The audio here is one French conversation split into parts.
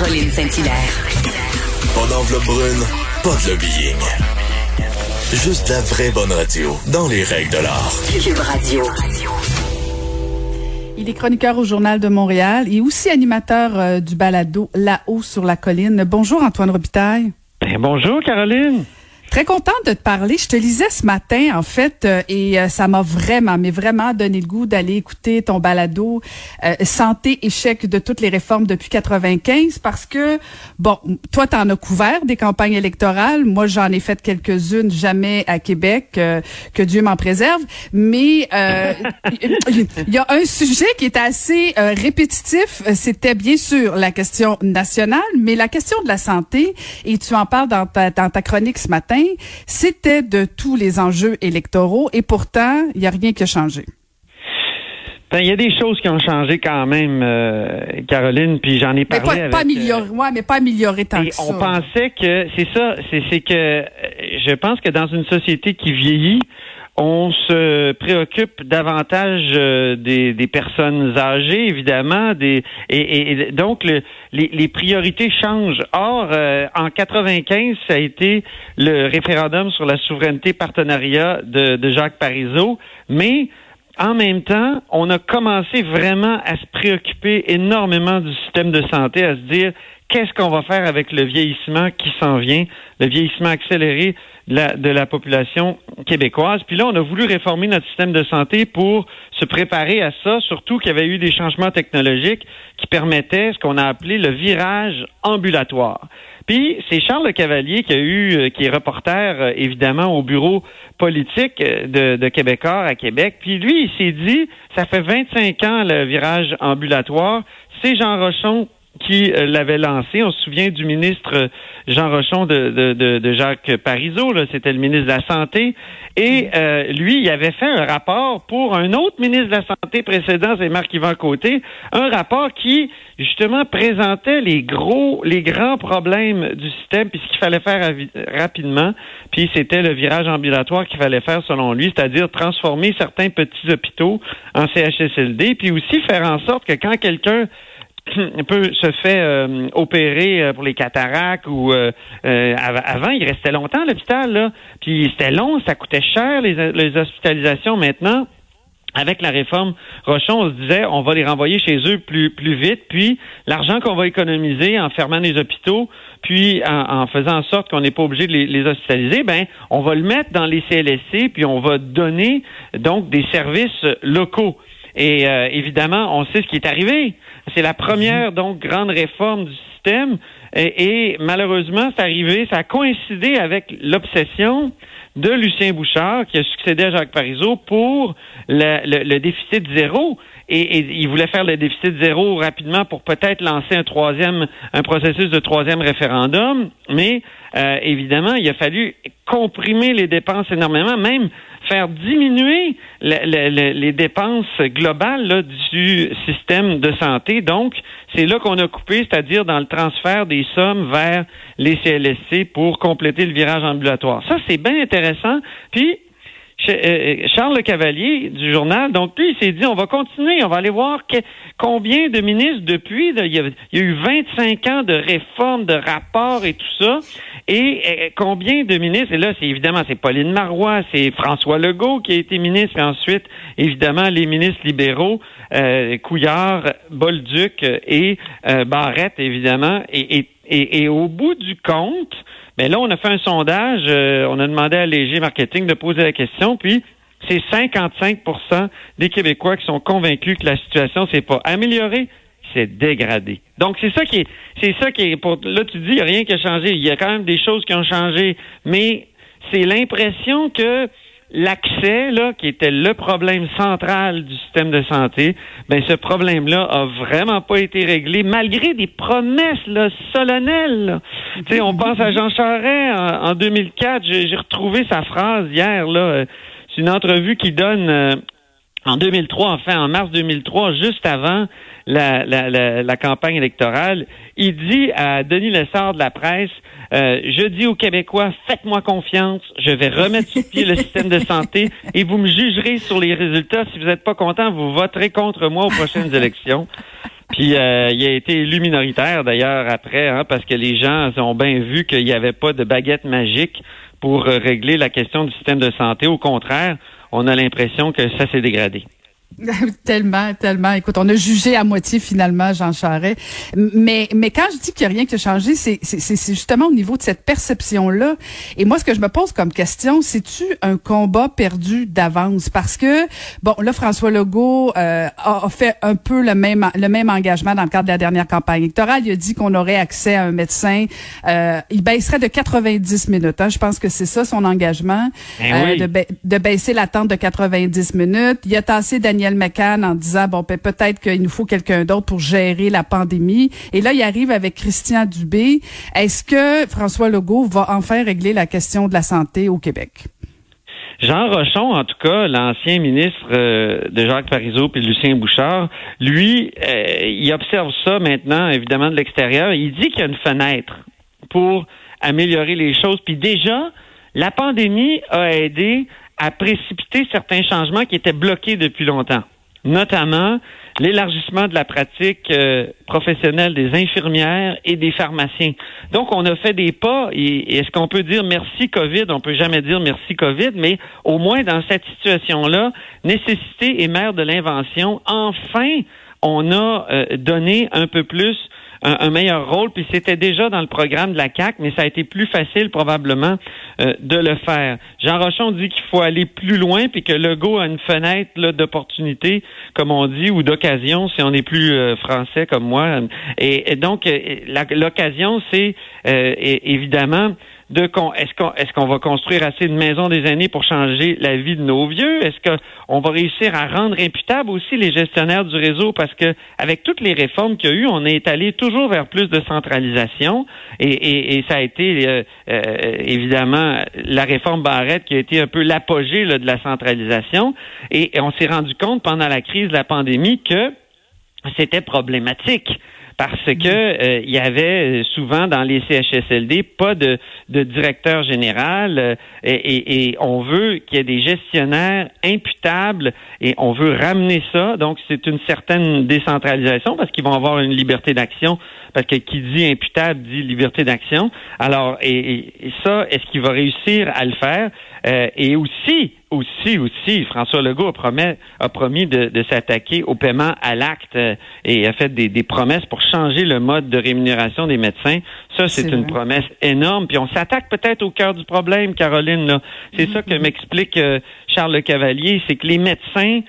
Caroline Saint-Hilaire. Pas d'enveloppe brune, pas de lobbying. Juste la vraie bonne radio, dans les règles de l'art. Cube Radio. Il est chroniqueur au Journal de Montréal et aussi animateur euh, du balado Là-haut sur la colline. Bonjour Antoine Robitaille. Ben, bonjour Caroline. Très contente de te parler. Je te lisais ce matin, en fait, euh, et euh, ça m'a vraiment, mais vraiment donné le goût d'aller écouter ton balado euh, Santé, échec de toutes les réformes depuis 95, parce que, bon, toi, t'en as couvert des campagnes électorales. Moi, j'en ai fait quelques-unes, jamais à Québec, que Dieu m'en préserve. Mais il y a un sujet qui est assez répétitif. C'était bien sûr la question nationale, mais la question de la santé, et tu en parles dans ta, dans ta chronique ce matin, c'était de tous les enjeux électoraux et pourtant, il n'y a rien qui a changé. Ben, il y a des choses qui ont changé quand même, euh, Caroline, puis j'en ai parlé. Mais pas, avec, amélioré, euh, mais pas amélioré tant que ça. On pensait que c'est ça, c'est que euh, je pense que dans une société qui vieillit, on se préoccupe davantage euh, des, personnes âgées, évidemment, des, et, donc les, priorités changent. Or, euh, en 95, ça a été le référendum sur la souveraineté partenariat de, de Jacques Parizeau, mais en même temps, on a commencé vraiment à se préoccuper énormément du système de santé, à se dire qu'est-ce qu'on va faire avec le vieillissement qui s'en vient, le vieillissement accéléré de la, population québécoise? Puis là, on a voulu réformer notre système de santé pour se préparer à ça, surtout qu'il y avait eu des changements technologiques qui permettaient ce qu'on a appelé le virage ambulatoire. Puis c'est Charles Le Cavalier qui a eu, euh, qui est reporter euh, évidemment au bureau politique euh, de, de Québécois à Québec. Puis lui, il s'est dit, ça fait 25 ans le virage ambulatoire. C'est Jean Rochon qui euh, l'avait lancé. On se souvient du ministre euh, Jean Rochon de, de, de, Jacques Parizeau, c'était le ministre de la Santé. Et euh, lui, il avait fait un rapport pour un autre ministre de la Santé précédent, c'est Marc-Yvan Côté, un rapport qui, justement, présentait les gros, les grands problèmes du système, puis ce qu'il fallait faire rapidement. Puis c'était le virage ambulatoire qu'il fallait faire, selon lui, c'est-à-dire transformer certains petits hôpitaux en CHSLD, puis aussi faire en sorte que quand quelqu'un peut se fait euh, opérer euh, pour les cataractes ou euh, avant il restait longtemps à l'hôpital là. Puis c'était long ça coûtait cher les, les hospitalisations. Maintenant avec la réforme Rochon, on se disait on va les renvoyer chez eux plus plus vite, puis l'argent qu'on va économiser en fermant les hôpitaux, puis en, faisant en sorte qu'on n'est pas obligé de les, les, hospitaliser, ben on va le mettre dans les CLSC, puis on va donner donc des services locaux. Et évidemment, on sait ce qui est arrivé. C'est la première, donc, grande réforme du système. Et, malheureusement, c'est arrivé, ça a coïncidé avec l'obsession de Lucien Bouchard, qui a succédé à Jacques Parizeau, pour le, déficit zéro. Et, il voulait faire le déficit zéro rapidement pour peut-être lancer un troisième, un processus de troisième référendum. Mais euh, évidemment, il a fallu comprimer les dépenses énormément, même faire diminuer les dépenses globales du système de santé. Donc, c'est là qu'on a coupé, c'est-à-dire dans le transfert des sommes vers les CLSC pour compléter le virage ambulatoire. Ça, c'est bien intéressant. Puis, Charles Le Cavalier du journal, donc lui, il s'est dit, on va continuer, on va aller voir combien de ministres depuis, il, y a, eu 25 ans de réformes, de rapports et tout ça, et, euh, combien de ministres, et là, c'est évidemment, c'est Pauline Marois, c'est François Legault qui a été ministre, et ensuite, évidemment, les ministres libéraux, euh, Couillard, Bolduc et euh, Barrette, évidemment, et, et, et, au bout du compte, mais là, on a fait un sondage, euh, on a demandé à Léger Marketing de poser la question, puis c'est 55% des Québécois qui sont convaincus que la situation s'est pas améliorée, c'est dégradé. Donc c'est ça qui est, c'est ça qui est pour là tu dis il n'y a rien qui a changé, il y a quand même des choses qui ont changé, mais c'est l'impression que l'accès, là, qui était le problème central du système de santé, ben ce problème-là a vraiment pas été réglé, malgré des promesses là, solennelles. Sais, on pense à Jean Charest en, 2004. J'ai retrouvé sa phrase hier là. C'est une entrevue qui donne euh, en 2003, enfin en mars 2003, juste avant la, campagne électorale, il dit à Denis Lessard de la presse, euh, je dis aux Québécois, faites-moi confiance, je vais remettre sur pied le système de santé et vous me jugerez sur les résultats. Si vous n'êtes pas content, vous voterez contre moi aux prochaines élections. Puis euh, il a été élu minoritaire d'ailleurs après, hein, parce que les gens ont bien vu qu'il n'y avait pas de baguette magique pour euh, régler la question du système de santé. Au contraire, on a l'impression que ça s'est dégradé. tellement, tellement. Écoute, on a jugé à moitié finalement Jean Charest. Mais, mais quand je dis qu'il n'y a rien qui a changé, c'est, c'est, justement au niveau de cette perception-là. Et moi, ce que je me pose comme question, c'est-tu un combat perdu d'avance? Parce que, bon, là, François Legault euh, a, fait un peu le même, le même engagement dans le cadre de la dernière campagne électorale. Il a dit qu'on aurait accès à un médecin. Euh, il baisserait de 90 minutes. Hein. Je pense que c'est ça son engagement, eh euh, de, de baisser l'attente de 90 minutes. Il a tassé Daniel McCann en disant bon ben, peut-être qu'il nous faut quelqu'un d'autre pour gérer la pandémie. Et là, il arrive avec Christian Dubé. Est-ce que François Legault va enfin régler la question de la santé au Québec? Jean Rochon, en tout cas, l'ancien ministre euh, de Jacques Parizeau puis Lucien Bouchard, lui, euh, il observe ça maintenant, évidemment, de l'extérieur. Il dit qu'il y a une fenêtre pour améliorer les choses. Puis déjà, la pandémie a aidé à précipiter certains changements qui étaient bloqués depuis longtemps, notamment l'élargissement de la pratique euh, professionnelle des infirmières et des pharmaciens. Donc, on a fait des pas, et, est-ce qu'on peut dire merci COVID? On peut jamais dire merci COVID, mais au moins dans cette situation-là, nécessité et mère de l'invention, enfin, on a euh, donné un peu plus un, meilleur rôle. Puis c'était déjà dans le programme de la CAC, mais ça a été plus facile probablement euh, de le faire. Jean Rochon dit qu'il faut aller plus loin, puis que Legault a une fenêtre d'opportunité, comme on dit, ou d'occasion, si on est plus euh, français comme moi. Et, donc euh, l'occasion, c'est évidemment de est-ce qu'on est-ce qu'on va construire assez de maisons des années pour changer la vie de nos vieux? Est-ce qu'on va réussir à rendre imputables aussi les gestionnaires du réseau? Parce que avec toutes les réformes qu'il y a eu, on est allé toujours vers plus de centralisation. Et, et, ça a été euh, euh, évidemment la réforme Barrette qui a été un peu l'apogée de la centralisation. Et on s'est rendu compte pendant la crise de la pandémie que c'était problématique parce que euh, il y avait souvent dans les CHSLD pas de, de directeur général euh, et, et, on veut qu'il y ait des gestionnaires imputables et on veut ramener ça. Donc c'est une certaine décentralisation parce qu'ils vont avoir une liberté d'action parce que qui dit imputable dit liberté d'action. Alors et, et ça est-ce qu'il va réussir à le faire? Euh, et aussi aussi, aussi, François Legault a, promis, a promis de, s'attaquer au paiement à l'acte euh, et a fait des, promesses pour changer le mode de rémunération des médecins. Ça, c'est une promesse énorme. Puis on s'attaque peut-être au cœur du problème, Caroline. C'est ça que mm-hmm. m'explique euh, Charles Le Cavalier, c'est que les médecins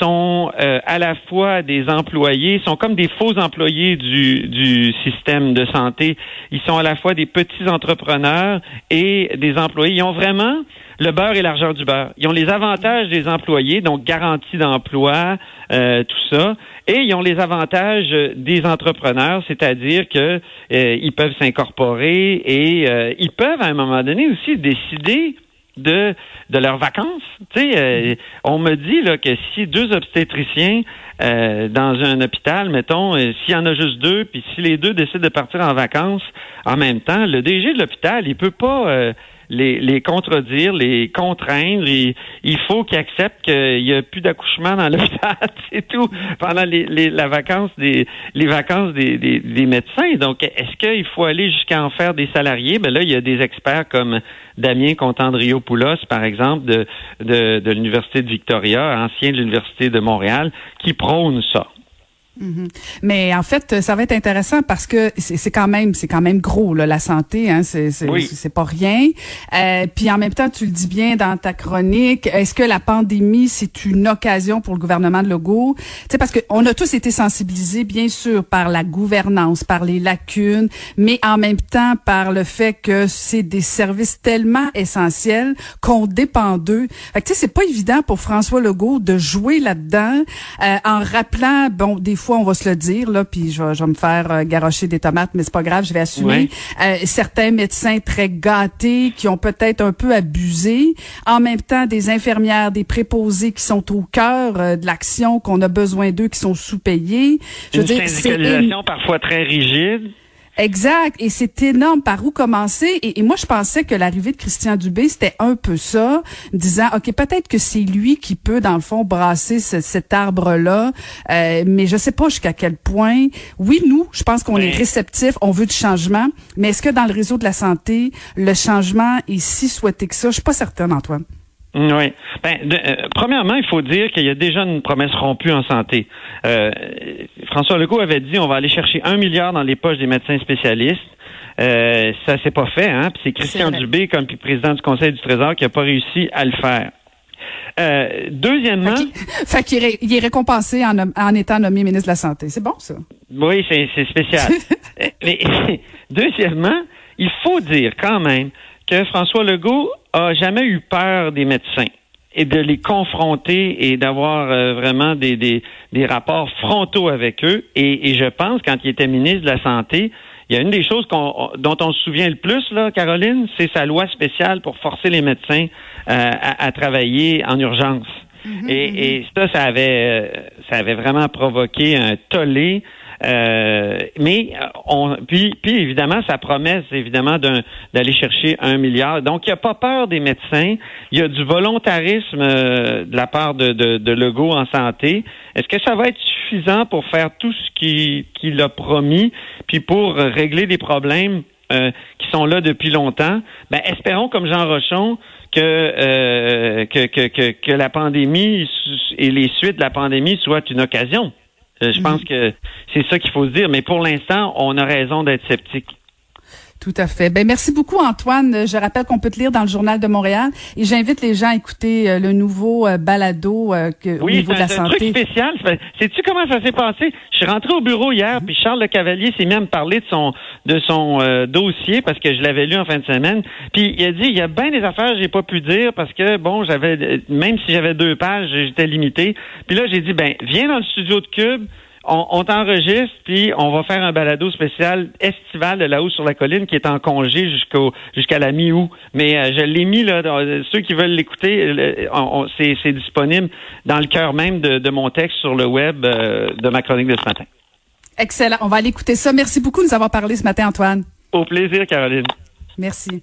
sont euh, à la fois des employés, sont comme des faux employés du, du système de santé. Ils sont à la fois des petits entrepreneurs et des employés. Ils ont vraiment le beurre et l'argent du beurre. Ils ont les avantages des employés, donc garantie d'emploi, euh, tout ça, et ils ont les avantages des entrepreneurs, c'est-à-dire que euh, ils peuvent s'incorporer et euh, ils peuvent à un moment donné aussi décider de de leurs vacances. Tu sais, on me dit là que si deux obstétriciens dans un hôpital, mettons, s'il y en a juste deux, puis si les deux décident de partir en vacances en même temps, le DG de l'hôpital, il peut pas les, contredire, les contraindre. Il, faut qu'ils acceptent qu'il n'y a plus d'accouchement dans l'hôpital, c'est tout, pendant les, les, la vacance des, les vacances des, des, médecins. Donc, est-ce qu'il faut aller jusqu'à en faire des salariés? Ben là, il y a des experts comme Damien Contandrio-Poulos, par exemple, de, de, de l'Université de Victoria, ancien de l'Université de Montréal, qui prônent ça. Mhm. Mais en fait, ça va être intéressant parce que c'est quand même c'est quand même gros là, la santé, hein, c'est c'est pas rien. Euh, puis en même temps, tu le dis bien dans ta chronique, est-ce que la pandémie c'est une occasion pour le gouvernement de Legault? Tu sais parce que on a tous été sensibilisés bien sûr par la gouvernance, par les lacunes, mais en même temps par le fait que c'est des services tellement essentiels qu'on dépend d'eux. Fait que tu sais c'est pas évident pour François Legault de jouer là-dedans euh, en rappelant bon des fois, on va se le dire, là, puis je vais, me faire euh, garocher des tomates, mais c'est pas grave, je vais assumer. Euh, certains médecins très gâtés qui ont peut-être un peu abusé. En même temps, des infirmières, des préposés qui sont au cœur euh, de l'action, qu'on a besoin d'eux, qui sont sous-payés. Je veux dire, c'est parfois très rigide. Exact. Et c'est énorme. Par où commencer? Et, moi, je pensais que l'arrivée de Christian Dubé, c'était un peu ça, disant, OK, peut-être que c'est lui qui peut, dans le fond, brasser cet arbre-là. Euh, mais je sais pas jusqu'à quel point. Oui, nous, je pense qu'on est ben réceptif, on veut du changement. Mais est-ce que dans le réseau de la santé, le changement est si souhaité que ça? Je suis pas certaine, Antoine. Oui. Ben, euh, premièrement, il faut dire qu'il y a déjà une promesse rompue en santé. Euh, François Legault avait dit on va aller chercher un milliard dans les poches des médecins spécialistes. Euh, ça s'est pas fait, hein. c'est Christian Dubé, comme président du Conseil du Trésor, qui a pas réussi à le faire. Euh, deuxièmement, fait qu'il est, il est récompensé en, en, étant nommé ministre de la Santé. C'est bon ça. Oui, c'est, c'est spécial. Mais deuxièmement, il faut dire quand même que François Legault a jamais eu peur des médecins et de les confronter et d'avoir euh, vraiment des, des, des, rapports frontaux avec eux. Et, et, je pense, quand il était ministre de la Santé, il y a une des choses dont on se souvient le plus, là, Caroline, c'est sa loi spéciale pour forcer les médecins euh, à, à, travailler en urgence. Mm-hmm, et, mm-hmm. et, ça, ça avait, euh, ça avait vraiment provoqué un tollé euh, mais euh, on, puis, puis évidemment, sa promesse, évidemment, d'aller chercher un milliard. Donc, il n'y a pas peur des médecins. Il y a du volontarisme euh, de la part de, de, de Legault en santé. Est-ce que ça va être suffisant pour faire tout ce qu'il a promis, puis pour régler des problèmes qui sont là depuis longtemps? Ben, espérons, comme Jean Rochon, que, la pandémie et les suites de la pandémie soient une occasion. Euh, je pense que c'est ça qu'il faut se dire, mais pour l'instant, on a raison d'être sceptique. Tout à fait. Ben merci beaucoup Antoine. Je rappelle qu'on peut te lire dans le journal de Montréal et j'invite les gens à écouter euh, le nouveau euh, balado que, au niveau de la santé. Oui, c'est un truc spécial. Sais-tu comment ça s'est passé? Je suis rentré au bureau hier, puis Charles Le Cavalier s'est mis à me parler de son de son dossier parce que je l'avais lu en fin de semaine. Puis il a dit il y a bien des affaires que j'ai pas pu dire parce que bon, j'avais même si j'avais deux pages, j'étais limité. Puis là j'ai dit ben viens dans le studio de Cube on, t'enregistre, puis on va faire un balado spécial estival de là-haut sur la colline qui est en congé jusqu'au jusqu'à la mi-août. Mais euh, je l'ai mis là, ceux qui veulent l'écouter, euh, c'est disponible dans le cœur même de, mon texte sur le web euh, de ma chronique de ce matin. Excellent. On va aller écouter ça. Merci beaucoup de nous avoir parlé ce matin, Antoine. Au plaisir, Caroline. Merci.